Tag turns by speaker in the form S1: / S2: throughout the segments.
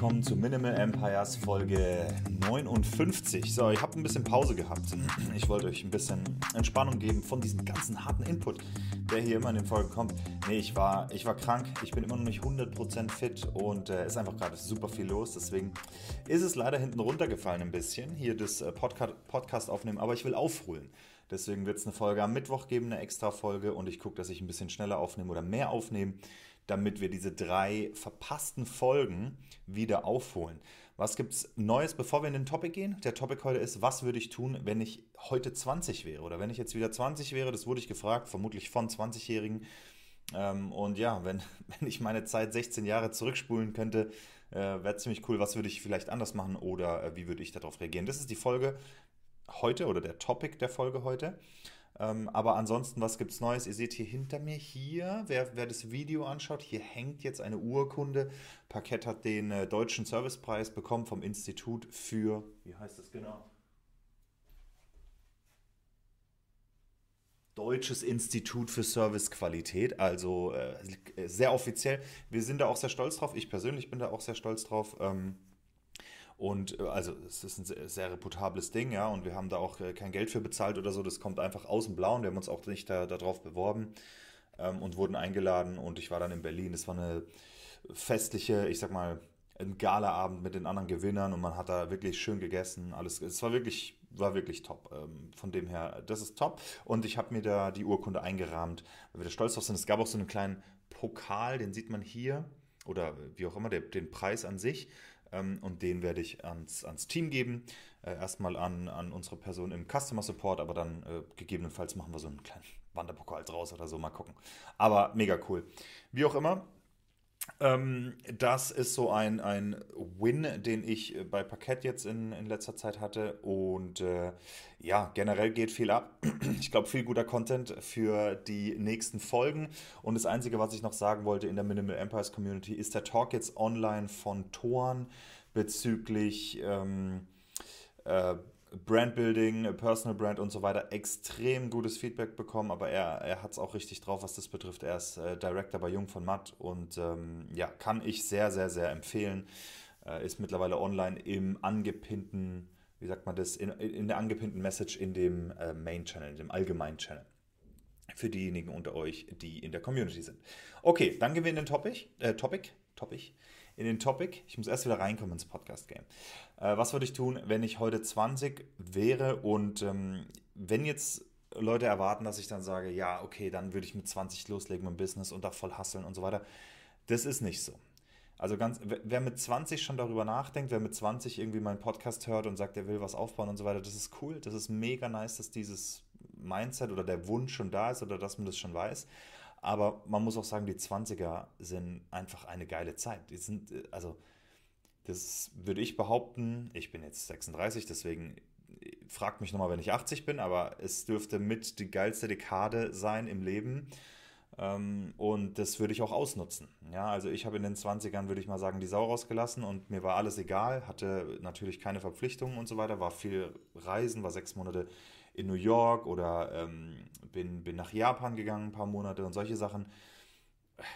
S1: Willkommen zu Minimal Empires Folge 59. So, ich habe ein bisschen Pause gehabt. Ich wollte euch ein bisschen Entspannung geben von diesem ganzen harten Input, der hier immer in den Folgen kommt. Nee, ich war, ich war krank, ich bin immer noch nicht 100% fit und äh, ist einfach gerade super viel los. Deswegen ist es leider hinten runtergefallen ein bisschen, hier das äh, Podcast, Podcast aufnehmen, aber ich will aufholen. Deswegen wird es eine Folge am Mittwoch geben, eine extra Folge und ich gucke, dass ich ein bisschen schneller aufnehme oder mehr aufnehme damit wir diese drei verpassten Folgen wieder aufholen. Was gibt es Neues, bevor wir in den Topic gehen? Der Topic heute ist, was würde ich tun, wenn ich heute 20 wäre oder wenn ich jetzt wieder 20 wäre? Das wurde ich gefragt, vermutlich von 20-Jährigen. Ähm, und ja, wenn, wenn ich meine Zeit 16 Jahre zurückspulen könnte, äh, wäre ziemlich cool. Was würde ich vielleicht anders machen oder äh, wie würde ich darauf reagieren? Das ist die Folge heute oder der Topic der Folge heute. Ähm, aber ansonsten, was gibt es Neues? Ihr seht hier hinter mir, hier, wer, wer, das Video anschaut, hier hängt jetzt eine Urkunde. Parkett hat den äh, Deutschen Servicepreis bekommen vom Institut für, wie heißt das genau? Deutsches Institut für Servicequalität, also äh, sehr offiziell. Wir sind da auch sehr stolz drauf. Ich persönlich bin da auch sehr stolz drauf. Ähm, und äh, also es ist ein sehr, sehr, reputables Ding, ja, und wir haben da auch äh, kein Geld für bezahlt oder so. Das kommt einfach aus dem Blauen. Wir haben uns auch nicht da, darauf beworben ähm, und wurden eingeladen. Und ich war dann in Berlin. Es war eine festliche, ich sag mal, ein Galaabend mit den anderen Gewinnern und man hat da wirklich schön gegessen. Alles, es war wirklich, war wirklich top. Ähm, von dem her, das ist top. Und ich habe mir da die Urkunde eingerahmt, weil wir da stolz drauf sind. Es gab auch so einen kleinen Pokal, den sieht man hier oder wie auch immer, der, den Preis an sich. Ähm, und den werde ich ans, ans Team geben. Äh, erstmal an, an unsere Person im Customer Support, aber dann äh, gegebenenfalls machen wir so einen kleinen Wanderpokal draus oder so, mal gucken. Aber mega cool. Wie auch immer, ähm, das ist so ein, ein Win, den ich äh, bei Parkett jetzt in, in letzter Zeit hatte. Und äh, ja, generell geht viel ab. Ich glaube, viel guter Content für die nächsten Folgen. Und das Einzige, was ich noch sagen wollte in der Minimal Empires Community, ist der Talk jetzt online von Toren bezüglich ähm, äh, Brandbuilding, Personal Brand und so weiter extrem gutes Feedback bekommen, aber er, er hat es auch richtig drauf, was das betrifft. Er ist äh, Director bei Jung von Matt und ähm, ja, kann ich sehr, sehr, sehr empfehlen. Äh, ist mittlerweile online im angepinnten, wie sagt man das, in, in der angepinnten Message in dem äh, Main Channel, in dem allgemeinen Channel. Für diejenigen unter euch, die in der Community sind. Okay, dann gehen wir in den Topic. Äh, Topic, Topic in den Topic. Ich muss erst wieder reinkommen ins Podcast-Game. Äh, was würde ich tun, wenn ich heute 20 wäre und ähm, wenn jetzt Leute erwarten, dass ich dann sage, ja, okay, dann würde ich mit 20 loslegen mit dem Business und da voll hasseln und so weiter. Das ist nicht so. Also ganz, wer mit 20 schon darüber nachdenkt, wer mit 20 irgendwie meinen Podcast hört und sagt, er will was aufbauen und so weiter, das ist cool. Das ist mega nice, dass dieses Mindset oder der Wunsch schon da ist oder dass man das schon weiß. Aber man muss auch sagen, die 20er sind einfach eine geile Zeit. Die sind, äh, also, das würde ich behaupten. Ich bin jetzt 36, deswegen äh, fragt mich nochmal, wenn ich 80 bin, aber es dürfte mit die geilste Dekade sein im Leben. Ähm, und das würde ich auch ausnutzen. Ja, also ich habe in den 20ern, würde ich mal sagen, die Sau rausgelassen und mir war alles egal, hatte natürlich keine Verpflichtungen und so weiter, war viel Reisen, war sechs Monate in New York oder ähm, bin, bin nach Japan gegangen, ein paar Monate und solche Sachen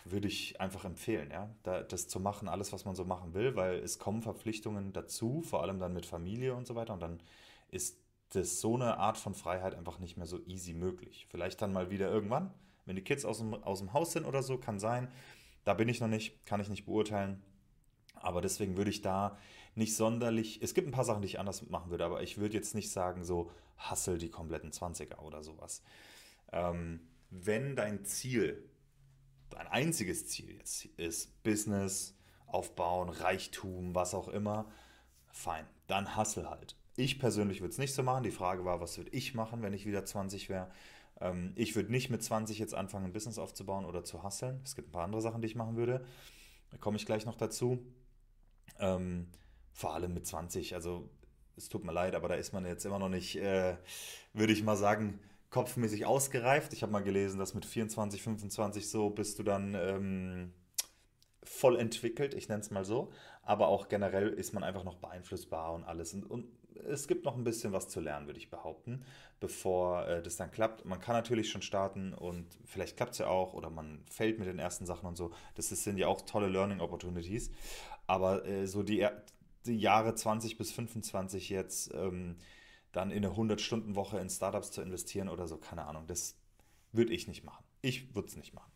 S1: würde ich einfach empfehlen, ja, da, das zu machen, alles, was man so machen will, weil es kommen Verpflichtungen dazu, vor allem dann mit Familie und so weiter und dann ist das so eine Art von Freiheit einfach nicht mehr so easy möglich. Vielleicht dann mal wieder irgendwann, wenn die Kids aus dem, aus dem Haus sind oder so, kann sein. Da bin ich noch nicht, kann ich nicht beurteilen. Aber deswegen würde ich da nicht sonderlich. Es gibt ein paar Sachen, die ich anders machen würde, aber ich würde jetzt nicht sagen, so hassel die kompletten 20er oder sowas. Ähm, wenn dein Ziel, dein einziges Ziel jetzt ist Business, aufbauen, Reichtum, was auch immer, fein, dann hustle halt. Ich persönlich würde es nicht so machen. Die Frage war, was würde ich machen, wenn ich wieder 20 wäre? Ähm, ich würde nicht mit 20 jetzt anfangen, ein Business aufzubauen oder zu hustlen. Es gibt ein paar andere Sachen, die ich machen würde. Da komme ich gleich noch dazu. Ähm, vor allem mit 20. Also es tut mir leid, aber da ist man jetzt immer noch nicht, äh, würde ich mal sagen, kopfmäßig ausgereift. Ich habe mal gelesen, dass mit 24, 25 so bist du dann ähm, voll entwickelt, ich nenne es mal so. Aber auch generell ist man einfach noch beeinflussbar und alles. Und, und es gibt noch ein bisschen was zu lernen, würde ich behaupten, bevor äh, das dann klappt. Man kann natürlich schon starten und vielleicht klappt es ja auch oder man fällt mit den ersten Sachen und so. Das sind ja auch tolle Learning Opportunities. Aber äh, so die, die Jahre 20 bis 25 jetzt ähm, dann in eine 100-Stunden-Woche in Startups zu investieren oder so, keine Ahnung, das würde ich nicht machen. Ich würde es nicht machen.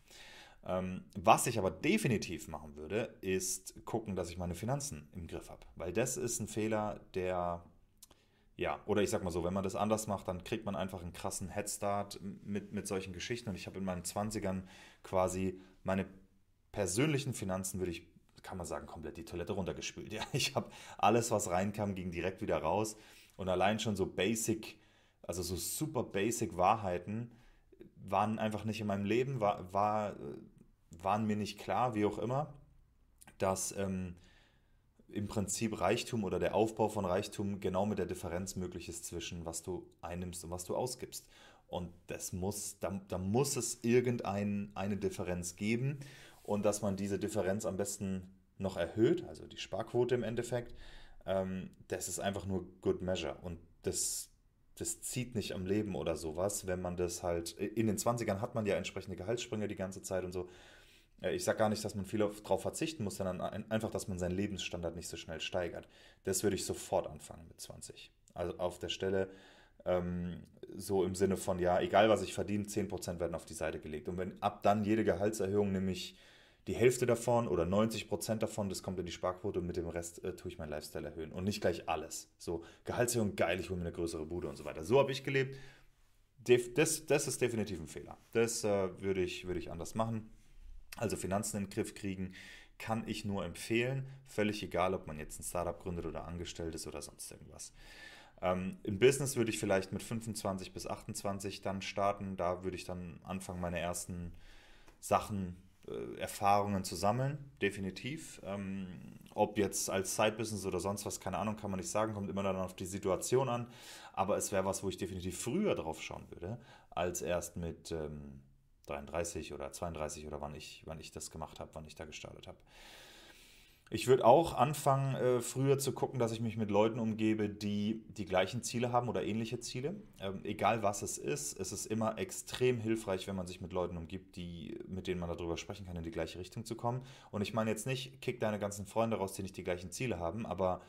S1: Ähm, was ich aber definitiv machen würde, ist gucken, dass ich meine Finanzen im Griff habe. Weil das ist ein Fehler, der, ja, oder ich sag mal so, wenn man das anders macht, dann kriegt man einfach einen krassen Headstart mit, mit solchen Geschichten. Und ich habe in meinen 20ern quasi meine persönlichen Finanzen, würde ich kann man sagen, komplett die Toilette runtergespült. Ja, ich habe alles, was reinkam, ging direkt wieder raus. Und allein schon so basic, also so super basic Wahrheiten waren einfach nicht in meinem Leben, war, war, waren mir nicht klar, wie auch immer, dass ähm, im Prinzip Reichtum oder der Aufbau von Reichtum genau mit der Differenz möglich ist zwischen was du einnimmst und was du ausgibst. Und das muss, da, da muss es irgendeine Differenz geben und dass man diese Differenz am besten noch erhöht, also die Sparquote im Endeffekt, ähm, das ist einfach nur Good Measure und das, das zieht nicht am Leben oder sowas, wenn man das halt, in den 20ern hat man ja entsprechende Gehaltssprünge die ganze Zeit und so. Äh, ich sage gar nicht, dass man viel darauf verzichten muss, sondern einfach, dass man seinen Lebensstandard nicht so schnell steigert. Das würde ich sofort anfangen mit 20. Also auf der Stelle ähm, so im Sinne von, ja, egal was ich verdiene, 10% werden auf die Seite gelegt. Und wenn ab dann jede Gehaltserhöhung nämlich die Hälfte davon oder 90 Prozent davon, das kommt in die Sparquote und mit dem Rest äh, tue ich meinen Lifestyle erhöhen. Und nicht gleich alles. So, Gehaltserhöhung, geil, ich hole mir eine größere Bude und so weiter. So habe ich gelebt. Das, das ist definitiv ein Fehler. Das äh, würde, ich, würde ich anders machen. Also Finanzen in den Griff kriegen, kann ich nur empfehlen. Völlig egal, ob man jetzt ein Startup gründet oder angestellt ist oder sonst irgendwas. Ähm, Im Business würde ich vielleicht mit 25 bis 28 dann starten. Da würde ich dann anfangen, meine ersten Sachen äh, Erfahrungen zu sammeln, definitiv. Ähm, ob jetzt als Side-Business oder sonst was, keine Ahnung, kann man nicht sagen, kommt immer dann auf die Situation an. Aber es wäre was, wo ich definitiv früher drauf schauen würde, als erst mit ähm, 33 oder 32 oder wann ich, wann ich das gemacht habe, wann ich da gestartet habe. Ich würde auch anfangen, äh, früher zu gucken, dass ich mich mit Leuten umgebe, die die gleichen Ziele haben oder ähnliche Ziele. Ähm, egal was es ist, es ist immer extrem hilfreich, wenn man sich mit Leuten umgibt, die, mit denen man darüber sprechen kann, in die gleiche Richtung zu kommen. Und ich meine jetzt nicht, kick deine ganzen Freunde raus, die nicht die gleichen Ziele haben, aber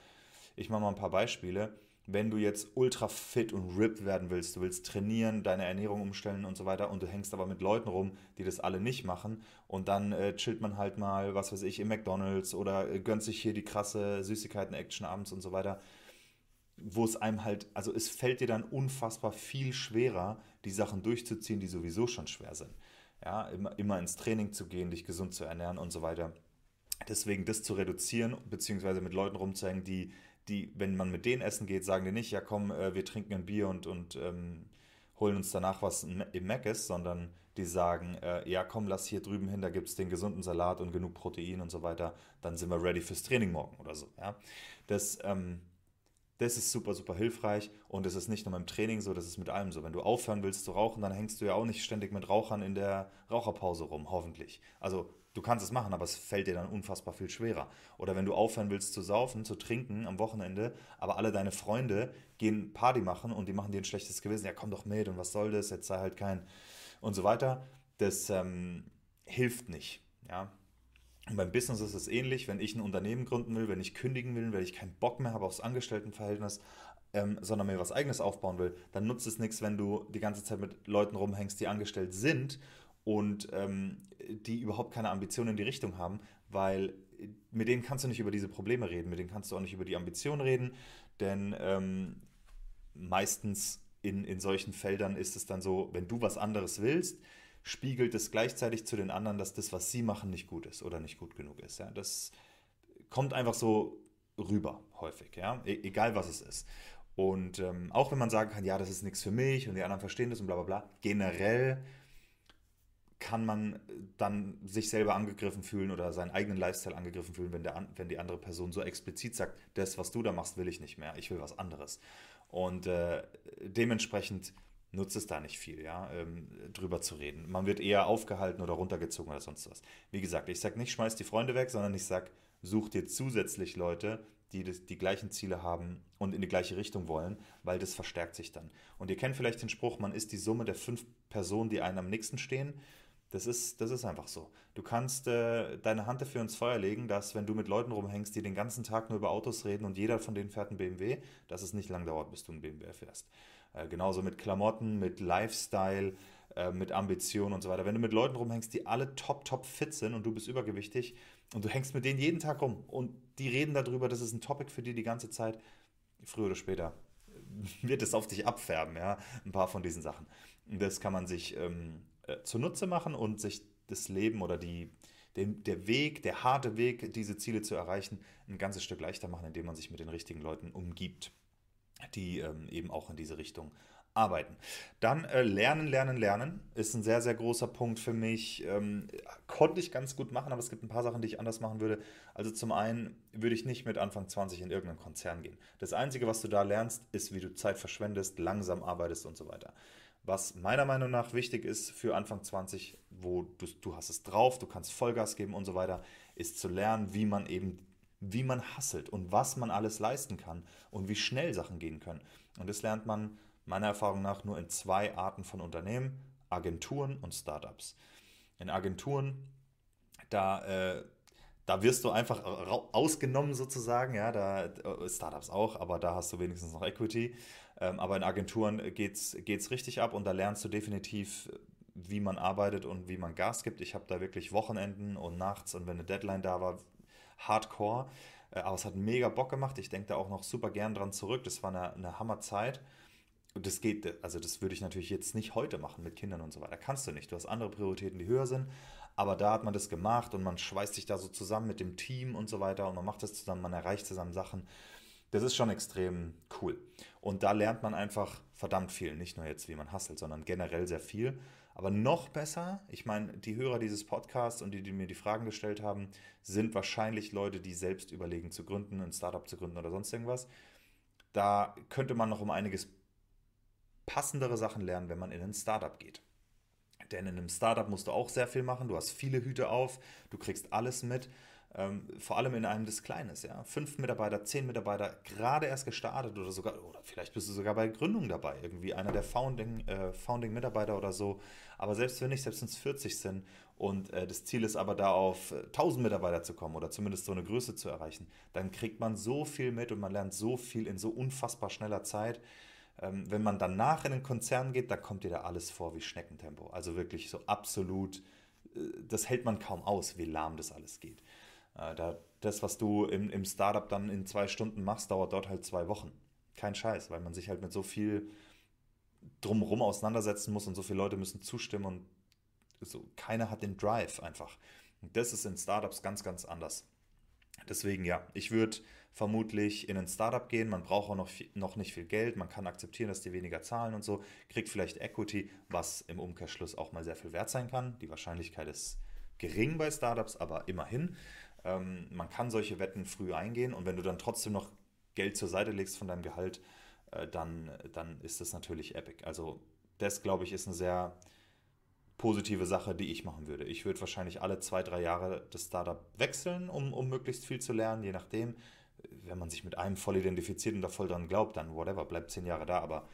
S1: ich mache mal ein paar Beispiele wenn du jetzt ultra fit und ripped werden willst, du willst trainieren, deine Ernährung umstellen und so weiter und du hängst aber mit Leuten rum, die das alle nicht machen und dann äh, chillt man halt mal, was weiß ich, im McDonalds oder äh, gönnt sich hier die krasse Süßigkeiten-Action abends und so weiter, wo es einem halt, also es fällt dir dann unfassbar viel schwerer, die Sachen durchzuziehen, die sowieso schon schwer sind. Ja, immer, immer ins Training zu gehen, dich gesund zu ernähren und so weiter. Deswegen das zu reduzieren, beziehungsweise mit Leuten rumzuhängen, die die, wenn man mit denen essen geht, sagen die nicht, ja komm, äh, wir trinken ein Bier und, und ähm, holen uns danach was im Mac ist, sondern die sagen, äh, ja komm, lass hier drüben hin, da gibt es den gesunden Salat und genug Protein und so weiter, dann sind wir ready fürs Training morgen oder so. Ja? Das, ähm, das ist super, super hilfreich und es ist nicht nur beim Training so, das ist mit allem so. Wenn du aufhören willst zu rauchen, dann hängst du ja auch nicht ständig mit Rauchern in der Raucherpause rum, hoffentlich. Also Du kannst es machen, aber es fällt dir dann unfassbar viel schwerer. Oder wenn du aufhören willst zu saufen, zu trinken am Wochenende, aber alle deine Freunde gehen Party machen und die machen dir ein schlechtes Gewissen, ja komm doch mit und was soll das, jetzt sei halt kein und so weiter. Das ähm, hilft nicht. Ja? Und beim Business ist es ähnlich, wenn ich ein Unternehmen gründen will, wenn ich kündigen will, wenn ich keinen Bock mehr habe aufs Angestelltenverhältnis, ähm, sondern mir was eigenes aufbauen will, dann nutzt es nichts, wenn du die ganze Zeit mit Leuten rumhängst, die angestellt sind und ähm, die überhaupt keine Ambitionen in die Richtung haben, weil mit denen kannst du nicht über diese Probleme reden, mit denen kannst du auch nicht über die Ambitionen reden, denn ähm, meistens in, in solchen Feldern ist es dann so, wenn du was anderes willst, spiegelt es gleichzeitig zu den anderen, dass das, was sie machen, nicht gut ist oder nicht gut genug ist. Ja? Das kommt einfach so rüber, häufig, ja, e egal was es ist. Und ähm, auch wenn man sagen kann, ja, das ist nichts für mich und die anderen verstehen das und bla bla bla, generell kann man dann sich selber angegriffen fühlen oder seinen eigenen Lifestyle angegriffen fühlen, wenn, der, wenn die andere Person so explizit sagt, das, was du da machst, will ich nicht mehr, ich will was anderes. Und äh, dementsprechend nutzt es da nicht viel, ja, ähm, drüber zu reden. Man wird eher aufgehalten oder runtergezogen oder sonst was. Wie gesagt, ich sage nicht, schmeiß die Freunde weg, sondern ich sage, such dir zusätzlich Leute, die das, die gleichen Ziele haben und in die gleiche Richtung wollen, weil das verstärkt sich dann. Und ihr kennt vielleicht den Spruch, man ist die Summe der fünf Personen, die einem am nächsten stehen. Das ist, das ist einfach so. Du kannst äh, deine Hand dafür ins Feuer legen, dass wenn du mit Leuten rumhängst, die den ganzen Tag nur über Autos reden und jeder von denen fährt einen BMW, dass es nicht lang dauert, bis du einen BMW fährst. Äh, genauso mit Klamotten, mit Lifestyle, äh, mit Ambition und so weiter. Wenn du mit Leuten rumhängst, die alle top, top fit sind und du bist übergewichtig und du hängst mit denen jeden Tag rum und die reden darüber, das ist ein Topic für die die ganze Zeit, früher oder später wird es auf dich abfärben, ja, ein paar von diesen Sachen. Das kann man sich ähm, äh, zunutze machen und sich das Leben oder die, den, der Weg, der harte Weg, diese Ziele zu erreichen, ein ganzes Stück leichter machen, indem man sich mit den richtigen Leuten umgibt, die ähm, eben auch in diese Richtung arbeiten. Dann äh, lernen, lernen, lernen ist ein sehr, sehr großer Punkt für mich. Ähm, konnte ich ganz gut machen, aber es gibt ein paar Sachen, die ich anders machen würde. Also zum einen würde ich nicht mit Anfang 20 in irgendeinen Konzern gehen. Das Einzige, was du da lernst, ist, wie du Zeit verschwendest, langsam arbeitest und so weiter. Was meiner Meinung nach wichtig ist für Anfang 20, wo du, du hast es drauf, du kannst Vollgas geben und so weiter, ist zu lernen, wie man eben, wie man hasselt und was man alles leisten kann und wie schnell Sachen gehen können. Und das lernt man meiner Erfahrung nach nur in zwei Arten von Unternehmen, Agenturen und Startups. In Agenturen, da, äh, da wirst du einfach ausgenommen sozusagen, ja, da äh, Startups auch, aber da hast du wenigstens noch Equity. Ähm, aber in Agenturen geht es richtig ab und da lernst du definitiv, wie man arbeitet und wie man Gas gibt. Ich habe da wirklich Wochenenden und nachts und wenn eine Deadline da war, hardcore. Äh, aber es hat mega Bock gemacht. Ich denke da auch noch super gern dran zurück. Das war eine, eine Hammerzeit. Und das geht, also das würde ich natürlich jetzt nicht heute machen mit Kindern und so weiter. Kannst du nicht. Du hast andere Prioritäten, die höher sind. Aber da hat man das gemacht und man schweißt sich da so zusammen mit dem Team und so weiter und man macht das zusammen, man erreicht zusammen Sachen. Das ist schon extrem cool. Und da lernt man einfach verdammt viel. Nicht nur jetzt, wie man hustelt, sondern generell sehr viel. Aber noch besser, ich meine, die Hörer dieses Podcasts und die, die mir die Fragen gestellt haben, sind wahrscheinlich Leute, die selbst überlegen zu gründen, ein Startup zu gründen oder sonst irgendwas. Da könnte man noch um einiges passendere Sachen lernen, wenn man in ein Startup geht. Denn in einem Startup musst du auch sehr viel machen. Du hast viele Hüte auf, du kriegst alles mit. Ähm, vor allem in einem des Kleines, ja. Fünf Mitarbeiter, zehn Mitarbeiter, gerade erst gestartet oder sogar, oder vielleicht bist du sogar bei Gründung dabei, irgendwie einer der Founding, äh, Founding Mitarbeiter oder so. Aber selbst wenn nicht, selbst wenn es 40 sind und äh, das Ziel ist aber da auf 1000 äh, Mitarbeiter zu kommen oder zumindest so eine Größe zu erreichen, dann kriegt man so viel mit und man lernt so viel in so unfassbar schneller Zeit. Ähm, wenn man danach in den Konzern geht, da kommt dir da alles vor wie Schneckentempo. Also wirklich so absolut, äh, das hält man kaum aus, wie lahm das alles geht. Äh, da, das, was du im, im Startup dann in zwei Stunden machst, dauert dort halt zwei Wochen. Kein Scheiß, weil man sich halt mit so viel drumherum auseinandersetzen muss und so viele Leute müssen zustimmen und so, keiner hat den Drive einfach. Und das ist in Startups ganz, ganz anders. Deswegen ja, ich würde vermutlich in ein Startup gehen. Man braucht auch noch, noch nicht viel Geld. Man kann akzeptieren, dass die weniger zahlen und so. Kriegt vielleicht Equity, was im Umkehrschluss auch mal sehr viel wert sein kann. Die Wahrscheinlichkeit ist gering bei Startups, aber immerhin. Ähm, man kann solche Wetten früh eingehen und wenn du dann trotzdem noch Geld zur Seite legst von deinem Gehalt, äh, dann, dann ist das natürlich epic. Also das, glaube ich, ist eine sehr positive Sache, die ich machen würde. Ich würde wahrscheinlich alle zwei, drei Jahre das Startup wechseln, um, um möglichst viel zu lernen, je nachdem. Wenn man sich mit einem voll identifiziert und da voll dran glaubt, dann whatever, bleibt zehn Jahre da. Aber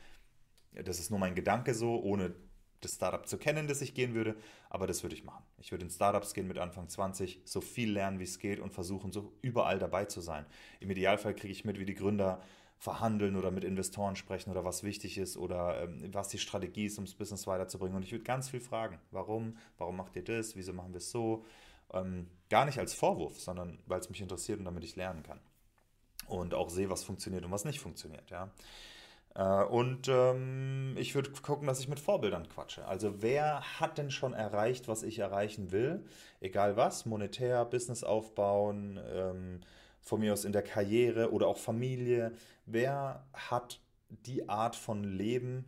S1: das ist nur mein Gedanke so, ohne das Startup zu kennen, das ich gehen würde, aber das würde ich machen. Ich würde in Startups gehen mit Anfang 20, so viel lernen, wie es geht und versuchen, so überall dabei zu sein. Im Idealfall kriege ich mit, wie die Gründer verhandeln oder mit Investoren sprechen oder was wichtig ist oder ähm, was die Strategie ist, um das Business weiterzubringen. Und ich würde ganz viel fragen. Warum? Warum macht ihr das? Wieso machen wir es so? Ähm, gar nicht als Vorwurf, sondern weil es mich interessiert und damit ich lernen kann. Und auch sehe, was funktioniert und was nicht funktioniert. Ja. Äh, und ähm, ich würde gucken, dass ich mit Vorbildern quatsche. Also wer hat denn schon erreicht, was ich erreichen will? Egal was, monetär, Business aufbauen, ähm, von mir aus in der Karriere oder auch Familie, wer hat die Art von Leben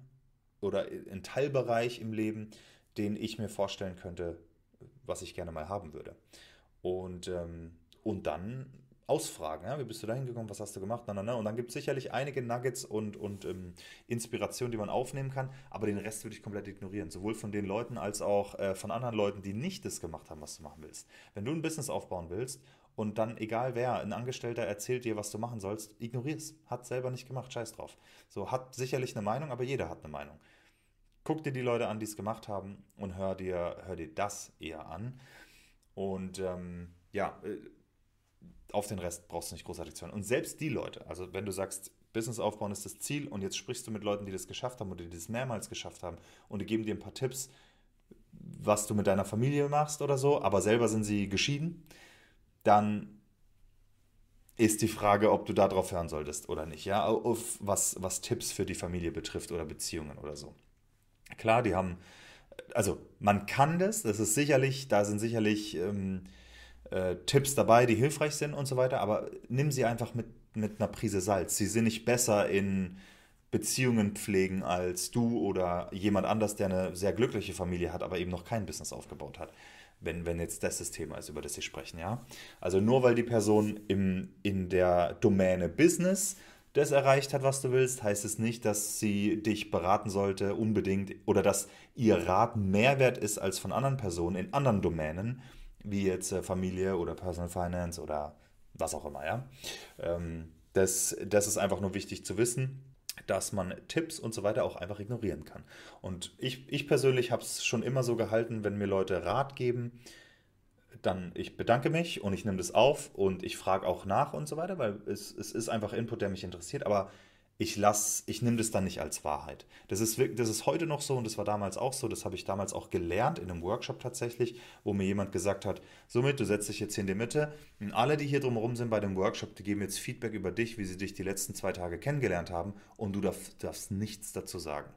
S1: oder einen Teilbereich im Leben, den ich mir vorstellen könnte, was ich gerne mal haben würde. Und, ähm, und dann ausfragen, ja, wie bist du da hingekommen, was hast du gemacht, na, na, na. und dann gibt es sicherlich einige Nuggets und, und ähm, Inspirationen, die man aufnehmen kann, aber den Rest würde ich komplett ignorieren, sowohl von den Leuten als auch äh, von anderen Leuten, die nicht das gemacht haben, was du machen willst. Wenn du ein Business aufbauen willst und dann, egal wer, ein Angestellter erzählt dir, was du machen sollst, ignorier es. Hat selber nicht gemacht, scheiß drauf. So, hat sicherlich eine Meinung, aber jeder hat eine Meinung. Guck dir die Leute an, die es gemacht haben und hör dir, hör dir das eher an. Und ähm, ja, äh, auf den Rest brauchst du nicht großartig zu hören. Und selbst die Leute, also wenn du sagst, Business aufbauen ist das Ziel und jetzt sprichst du mit Leuten, die das geschafft haben oder die das mehrmals geschafft haben und die geben dir ein paar Tipps, was du mit deiner Familie machst oder so, aber selber sind sie geschieden, dann ist die Frage, ob du darauf hören solltest oder nicht, ja, auf was, was Tipps für die Familie betrifft oder Beziehungen oder so. Klar, die haben, also man kann das, das ist sicherlich, da sind sicherlich ähm, äh, Tipps dabei, die hilfreich sind und so weiter, aber nimm sie einfach mit, mit einer Prise Salz. Sie sind nicht besser in Beziehungen pflegen als du oder jemand anders, der eine sehr glückliche Familie hat, aber eben noch kein Business aufgebaut hat. Wenn, wenn jetzt das das Thema ist, über das Sie sprechen, ja. Also nur weil die Person im, in der Domäne Business das erreicht hat, was du willst, heißt es nicht, dass sie dich beraten sollte unbedingt oder dass ihr Rat mehr wert ist als von anderen Personen in anderen Domänen, wie jetzt äh, Familie oder Personal Finance oder was auch immer, ja. Ähm, das, das ist einfach nur wichtig zu wissen, dass man Tipps und so weiter auch einfach ignorieren kann. Und ich, ich persönlich habe es schon immer so gehalten, wenn mir Leute Rat geben, dann ich bedanke mich und ich nehme das auf und ich frage auch nach und so weiter, weil es, es ist einfach Input, der mich interessiert. Aber ich lasse, ich nehme das dann nicht als Wahrheit. Das ist, das ist heute noch so und das war damals auch so. Das habe ich damals auch gelernt in einem Workshop tatsächlich, wo mir jemand gesagt hat, somit, du setzt dich jetzt hier in die Mitte und alle, die hier drumherum sind bei dem Workshop, die geben jetzt Feedback über dich, wie sie dich die letzten zwei Tage kennengelernt haben und du darf, darfst nichts dazu sagen.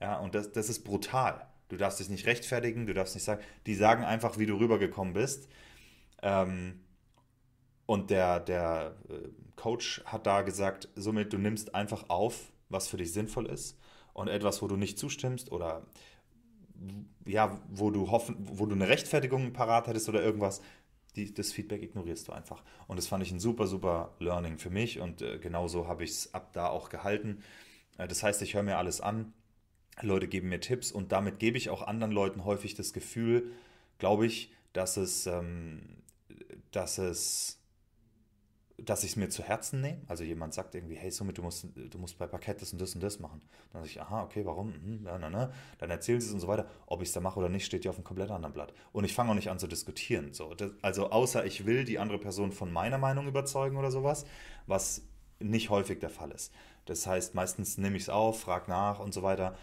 S1: Ja, und das, das ist brutal. Du darfst dich nicht rechtfertigen, du darfst nicht sagen, die sagen einfach, wie du rübergekommen bist. Ähm, und der, der äh, Coach hat da gesagt, somit du nimmst einfach auf, was für dich sinnvoll ist und etwas, wo du nicht zustimmst oder ja, wo du hoffen, wo du eine Rechtfertigung parat hättest oder irgendwas, die, das Feedback ignorierst du einfach. Und das fand ich ein super, super Learning für mich und äh, genauso habe ich es ab da auch gehalten. Äh, das heißt, ich höre mir alles an, Leute geben mir Tipps und damit gebe ich auch anderen Leuten häufig das Gefühl, glaube ich, dass es, ähm, dass es dass ich es mir zu Herzen nehme. Also jemand sagt irgendwie, hey, somit, du musst, du musst bei Parkett das und das und das machen. Dann sage ich, aha, okay, warum? Mhm, na, na, na. Dann erzählen sie es und so weiter. Ob ich es da mache oder nicht, steht ja auf einem komplett anderen Blatt. Und ich fange auch nicht an zu diskutieren. So. Das, also außer ich will die andere Person von meiner Meinung überzeugen oder sowas, was nicht häufig der Fall ist. Das heißt, meistens nehme ich es auf, frage nach und so weiter.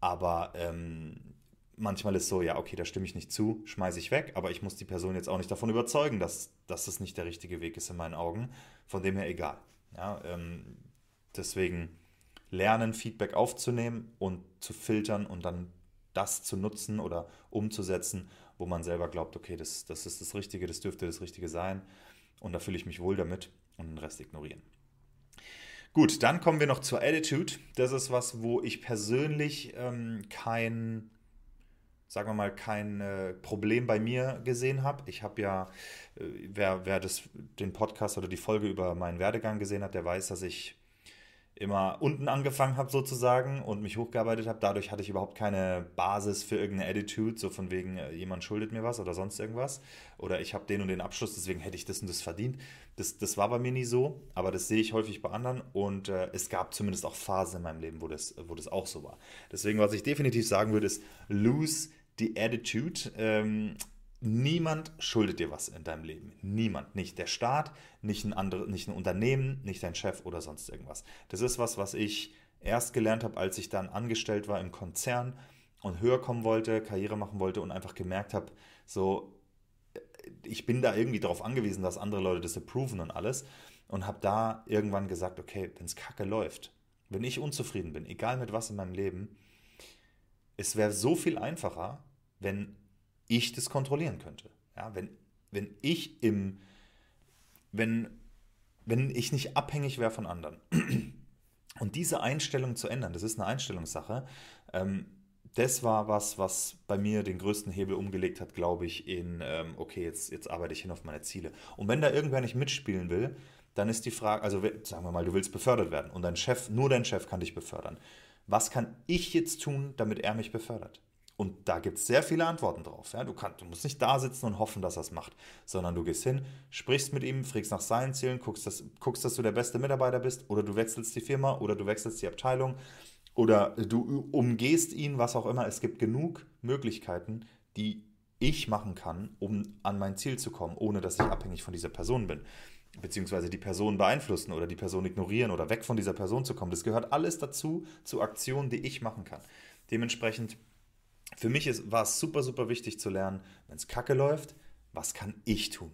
S1: Aber ähm, manchmal ist so, ja, okay, da stimme ich nicht zu, schmeiße ich weg, aber ich muss die Person jetzt auch nicht davon überzeugen, dass, dass das nicht der richtige Weg ist in meinen Augen. Von dem her egal. Ja, ähm, deswegen lernen, Feedback aufzunehmen und zu filtern und dann das zu nutzen oder umzusetzen, wo man selber glaubt, okay, das, das ist das Richtige, das dürfte das Richtige sein und da fühle ich mich wohl damit und den Rest ignorieren. Gut, dann kommen wir noch zur Attitude. Das ist was, wo ich persönlich ähm, kein sagen wir mal, kein äh, Problem bei mir gesehen habe. Ich habe ja, äh, wer, wer das, den Podcast oder die Folge über meinen Werdegang gesehen hat, der weiß, dass ich immer unten angefangen habe sozusagen und mich hochgearbeitet habe. Dadurch hatte ich überhaupt keine Basis für irgendeine Attitude, so von wegen, äh, jemand schuldet mir was oder sonst irgendwas. Oder ich habe den und den Abschluss, deswegen hätte ich das und das verdient. Das, das war bei mir nie so, aber das sehe ich häufig bei anderen und äh, es gab zumindest auch Phasen in meinem Leben, wo das, wo das auch so war. Deswegen, was ich definitiv sagen würde, ist, lose the attitude. Ähm, Niemand schuldet dir was in deinem Leben. Niemand. Nicht der Staat, nicht ein, andere, nicht ein Unternehmen, nicht dein Chef oder sonst irgendwas. Das ist was, was ich erst gelernt habe, als ich dann angestellt war im Konzern und höher kommen wollte, Karriere machen wollte und einfach gemerkt habe, so, ich bin da irgendwie darauf angewiesen, dass andere Leute das approven und alles. Und habe da irgendwann gesagt, okay, wenn es kacke läuft, wenn ich unzufrieden bin, egal mit was in meinem Leben, es wäre so viel einfacher, wenn ich das kontrollieren könnte. Ja, wenn, wenn ich im, wenn wenn ich nicht abhängig wäre von anderen. Und diese Einstellung zu ändern, das ist eine Einstellungssache. Ähm, das war was, was bei mir den größten Hebel umgelegt hat, glaube ich, in, ähm, okay, jetzt, jetzt arbeite ich hin auf meine Ziele. Und wenn da irgendwer nicht mitspielen will, dann ist die Frage, also sagen wir mal, du willst befördert werden und dein Chef, nur dein Chef kann dich befördern. Was kann ich jetzt tun, damit er mich befördert? Und da gibt es sehr viele Antworten drauf. Ja? Du, kann, du musst nicht da sitzen und hoffen, dass er es macht, sondern du gehst hin, sprichst mit ihm, fragst nach seinen Zielen, guckst dass, guckst, dass du der beste Mitarbeiter bist oder du wechselst die Firma oder du wechselst die Abteilung oder du umgehst ihn, was auch immer. Es gibt genug Möglichkeiten, die ich machen kann, um an mein Ziel zu kommen, ohne dass ich abhängig von dieser Person bin. Beziehungsweise die Person beeinflussen oder die Person ignorieren oder weg von dieser Person zu kommen. Das gehört alles dazu, zu Aktionen, die ich machen kann. Dementsprechend für mich ist, war es super, super wichtig zu lernen, wenn es kacke läuft, was kann ich tun?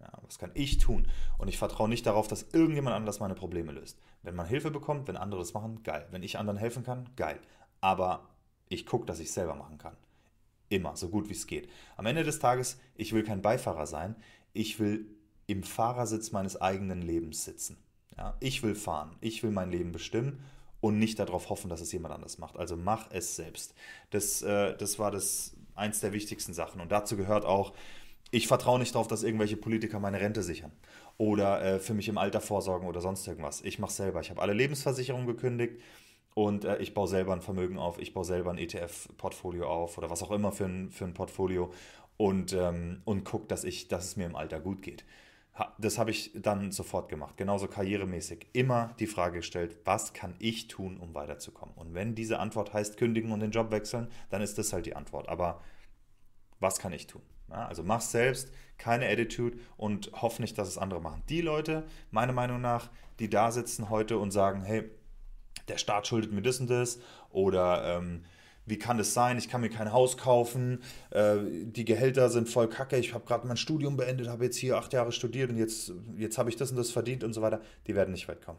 S1: Ja, was kann ich tun? Und ich vertraue nicht darauf, dass irgendjemand anders meine Probleme löst. Wenn man Hilfe bekommt, wenn andere das machen, geil. Wenn ich anderen helfen kann, geil. Aber ich gucke, dass ich es selber machen kann. Immer, so gut wie es geht. Am Ende des Tages, ich will kein Beifahrer sein. Ich will im Fahrersitz meines eigenen Lebens sitzen. Ja, ich will fahren. Ich will mein Leben bestimmen und nicht darauf hoffen, dass es jemand anders macht. Also mach es selbst. Das, äh, das war das eins der wichtigsten Sachen. Und dazu gehört auch, ich vertraue nicht darauf, dass irgendwelche Politiker meine Rente sichern oder äh, für mich im Alter vorsorgen oder sonst irgendwas. Ich mache selber. Ich habe alle Lebensversicherungen gekündigt und äh, ich baue selber ein Vermögen auf. Ich baue selber ein ETF-Portfolio auf oder was auch immer für ein, für ein Portfolio und, ähm, und gucke, dass, dass es mir im Alter gut geht das habe ich dann sofort gemacht, genauso karrieremäßig. Immer die Frage gestellt, was kann ich tun, um weiterzukommen? Und wenn diese Antwort heißt kündigen und den Job wechseln, dann ist das halt die Antwort. Aber was kann ich tun? Ja, also mach selbst, keine Attitude und hoff nicht, dass es andere machen. Die Leute, meiner Meinung nach, die da sitzen heute und sagen, hey, der Staat schuldet mir das und das oder ähm, wie kann das sein? Ich kann mir kein Haus kaufen, äh, die Gehälter sind voll kacke, ich habe gerade mein Studium beendet, habe jetzt hier acht Jahre studiert und jetzt, jetzt habe ich das und das verdient und so weiter. Die werden nicht weit kommen.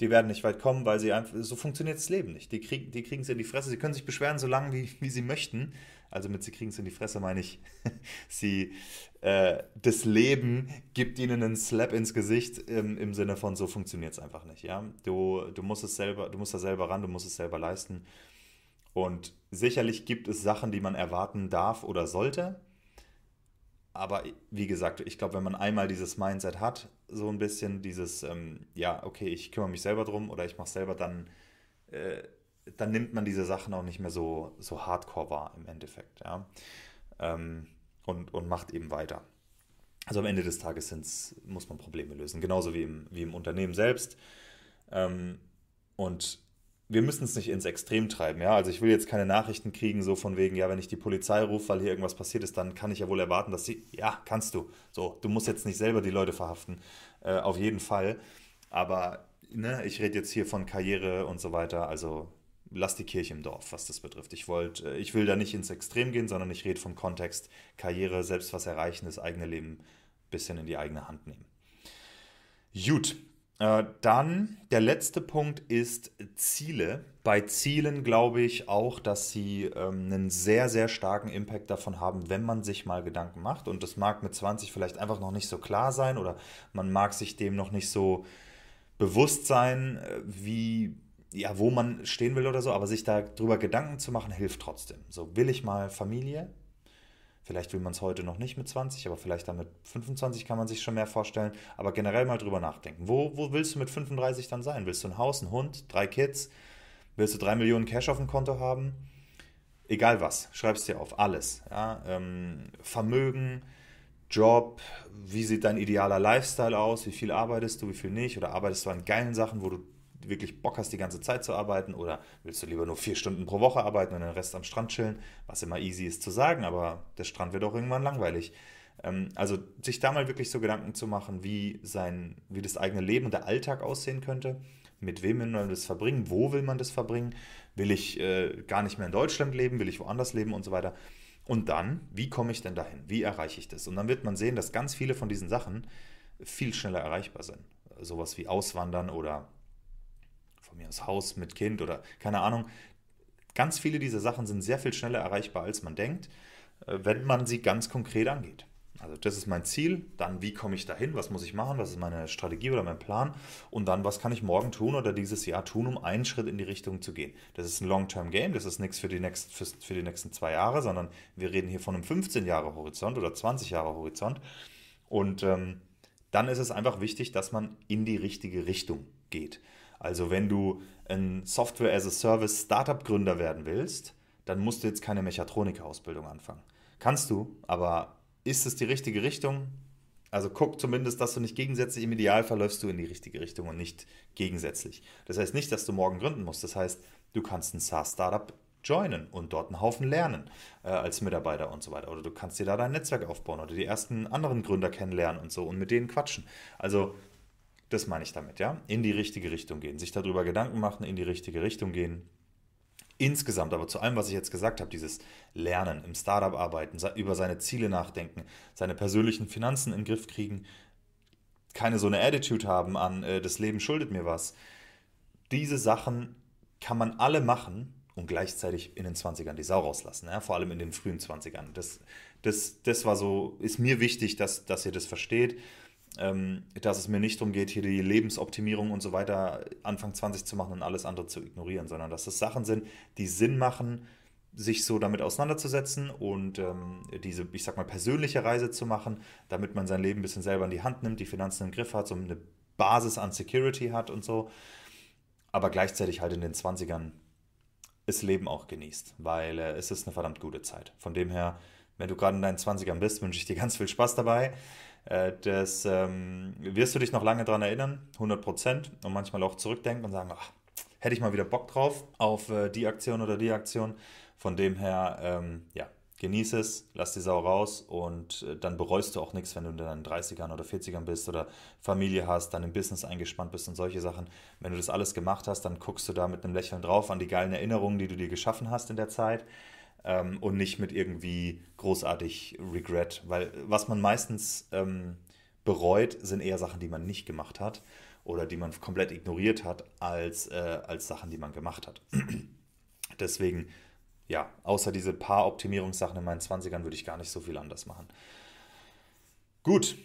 S1: Die werden nicht weit kommen, weil sie einfach, so funktioniert das Leben nicht. Die, krieg, die kriegen es in die Fresse. Sie können sich beschweren, so lange wie, wie sie möchten. Also mit sie kriegen es in die Fresse meine ich, sie, äh, das Leben gibt ihnen einen Slap ins Gesicht im, im Sinne von, so funktioniert es einfach nicht. Ja? Du, du musst es selber, du musst da selber ran, du musst es selber leisten. Und sicherlich gibt es Sachen, die man erwarten darf oder sollte. Aber wie gesagt, ich glaube, wenn man einmal dieses Mindset hat, so ein bisschen dieses, ähm, ja, okay, ich kümmere mich selber drum oder ich mache selber, dann, äh, dann nimmt man diese Sachen auch nicht mehr so, so hardcore wahr im Endeffekt. Ja? Ähm, und, und macht eben weiter. Also am Ende des Tages muss man Probleme lösen, genauso wie im, wie im Unternehmen selbst. Ähm, und wir müssen es nicht ins Extrem treiben, ja. Also ich will jetzt keine Nachrichten kriegen, so von wegen, ja, wenn ich die Polizei rufe, weil hier irgendwas passiert ist, dann kann ich ja wohl erwarten, dass sie, ja, kannst du. So, du musst jetzt nicht selber die Leute verhaften, äh, auf jeden Fall. Aber ne, ich rede jetzt hier von Karriere und so weiter, also lass die Kirche im Dorf, was das betrifft. Ich wollte, äh, ich will da nicht ins Extrem gehen, sondern ich rede vom Kontext Karriere, selbst was erreichen, das eigene Leben ein bisschen in die eigene Hand nehmen. Gut, dann der letzte Punkt ist Ziele. Bei Zielen glaube ich auch, dass sie ähm, einen sehr, sehr starken Impact davon haben, wenn man sich mal Gedanken macht. Und das mag mit 20 vielleicht einfach noch nicht so klar sein oder man mag sich dem noch nicht so bewusst sein, äh, wie, ja, wo man stehen will oder so, aber sich darüber Gedanken zu machen, hilft trotzdem. So, will ich mal Familie? Vielleicht will man es heute noch nicht mit 20, aber vielleicht dann mit 25 kann man sich schon mehr vorstellen. Aber generell mal drüber nachdenken. Wo, wo willst du mit 35 dann sein? Willst du ein Haus, ein Hund, drei Kids? Willst du drei Millionen Cash auf dem Konto haben? Egal was, schreib es dir auf. Alles. Ja? Ähm, Vermögen, Job, wie sieht dein idealer Lifestyle aus? Wie viel arbeitest du, wie viel nicht? Oder arbeitest du an geilen Sachen, wo du wirklich Bock hast, die ganze Zeit zu arbeiten oder willst du lieber nur vier Stunden pro Woche arbeiten und den Rest am Strand chillen, was immer easy ist zu sagen, aber der Strand wird auch irgendwann langweilig. Ähm, also sich da mal wirklich so Gedanken zu machen, wie, sein, wie das eigene Leben und der Alltag aussehen könnte, mit wem will man das verbringen, wo will man das verbringen, will ich äh, gar nicht mehr in Deutschland leben, will ich woanders leben und so weiter. Und dann, wie komme ich denn dahin? Wie erreiche ich das? Und dann wird man sehen, dass ganz viele von diesen Sachen viel schneller erreichbar sind. Sowas wie Auswandern oder von mir aus Haus mit Kind oder keine Ahnung. Ganz viele dieser Sachen sind sehr viel schneller erreichbar, als man denkt, äh, wenn man sie ganz konkret angeht. Also das ist mein Ziel. Dann, wie komme ich dahin? Was muss ich machen? Was ist meine Strategie oder mein Plan? Und dann, was kann ich morgen tun oder dieses Jahr tun, um einen Schritt in die Richtung zu gehen? Das ist ein Long-Term-Game. Das ist nichts für die, next, für, für die nächsten zwei Jahre, sondern wir reden hier von einem 15-Jahre-Horizont oder 20-Jahre-Horizont. Und ähm, dann ist es einfach wichtig, dass man in die richtige Richtung geht. Also wenn du ein Software-as-a-Service Startup-Gründer werden willst, dann musst du jetzt keine Mechatroniker-Ausbildung anfangen. Kannst du, aber ist es die richtige Richtung? Also guck zumindest, dass du nicht gegensätzlich, im Idealfall läufst du in die richtige Richtung und nicht gegensätzlich. Das heißt nicht, dass du morgen gründen musst. Das heißt, du kannst ein SaaS-Startup joinen und dort einen Haufen lernen äh, als Mitarbeiter und so weiter. Oder du kannst dir da dein Netzwerk aufbauen oder die ersten anderen Gründer kennenlernen und so und mit denen quatschen. Also das meine ich damit, ja. In die richtige Richtung gehen, sich darüber Gedanken machen, in die richtige Richtung gehen Insgesamt aber zu allem, was ich jetzt gesagt habe, dieses Lernen, im Startup arbeiten, über seine Ziele nachdenken, seine persönlichen Finanzen in den Griff kriegen, keine so eine Attitude haben an, äh, das Leben schuldet mir was. Diese Sachen kann man alle machen und gleichzeitig in den 20ern die Sau rauslassen, ja? vor allem in den frühen 20ern. Das, das, das war so, ist mir wichtig, dass, dass ihr das versteht dass es mir nicht darum geht, hier die Lebensoptimierung und so weiter Anfang 20 zu machen und alles andere zu ignorieren, sondern dass das Sachen sind, die Sinn machen, sich so damit auseinanderzusetzen und ähm, diese, ich sag mal, persönliche Reise zu machen, damit man sein Leben ein bisschen selber in die Hand nimmt, die Finanzen im Griff hat, so eine Basis an Security hat und so, aber gleichzeitig halt in den 20ern das Leben auch genießt, weil äh, es ist eine verdammt gute Zeit. Von dem her, wenn du gerade in deinen 20ern bist, wünsche ich dir ganz viel Spaß dabei. Äh, das ähm, wirst du dich noch lange daran erinnern, 100 Prozent, und manchmal auch zurückdenken und sagen, ach, hätte ich mal wieder Bock drauf auf äh, die Aktion oder die Aktion. Von dem her, ähm, ja, genieß es, lass die Sau raus und äh, dann bereust du auch nichts, wenn du in deinen 30ern oder 40ern bist oder Familie hast, dann im Business eingespannt bist und solche Sachen. Wenn du das alles gemacht hast, dann guckst du da mit einem Lächeln drauf an die geilen Erinnerungen, die du dir geschaffen hast in der Zeit ähm, und nicht mit irgendwie großartig Regret, weil was man meistens ähm, bereut, sind eher Sachen, die man nicht gemacht hat oder die man komplett ignoriert hat, als, äh, als Sachen, die man gemacht hat. Deswegen, ja, außer diese paar Optimierungssachen in meinen 20ern würde ich gar nicht so viel anders machen. Gut.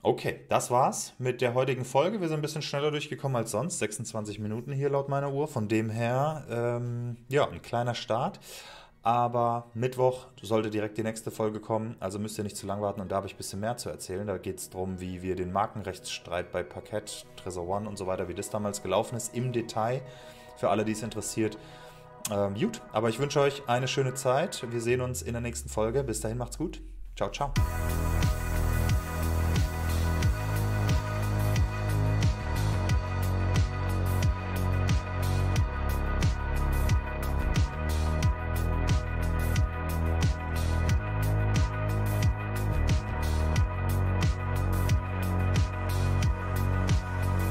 S1: Okay, das war's mit der heutigen Folge. Wir sind ein bisschen schneller durchgekommen als sonst. 26 Minuten hier laut meiner Uhr. Von dem her, ähm, ja, ein kleiner Start. Aber Mittwoch sollte direkt die nächste Folge kommen, also müsst ihr nicht zu lang warten und da habe ich ein bisschen mehr zu erzählen. Da geht es darum, wie wir den Markenrechtsstreit bei Parkett, Trezor One und so weiter, wie das damals gelaufen ist, im Detail, für alle, die es interessiert. Ähm, gut, aber ich wünsche euch eine schöne Zeit. Wir sehen uns in der nächsten Folge. Bis dahin macht's gut. Ciao, ciao.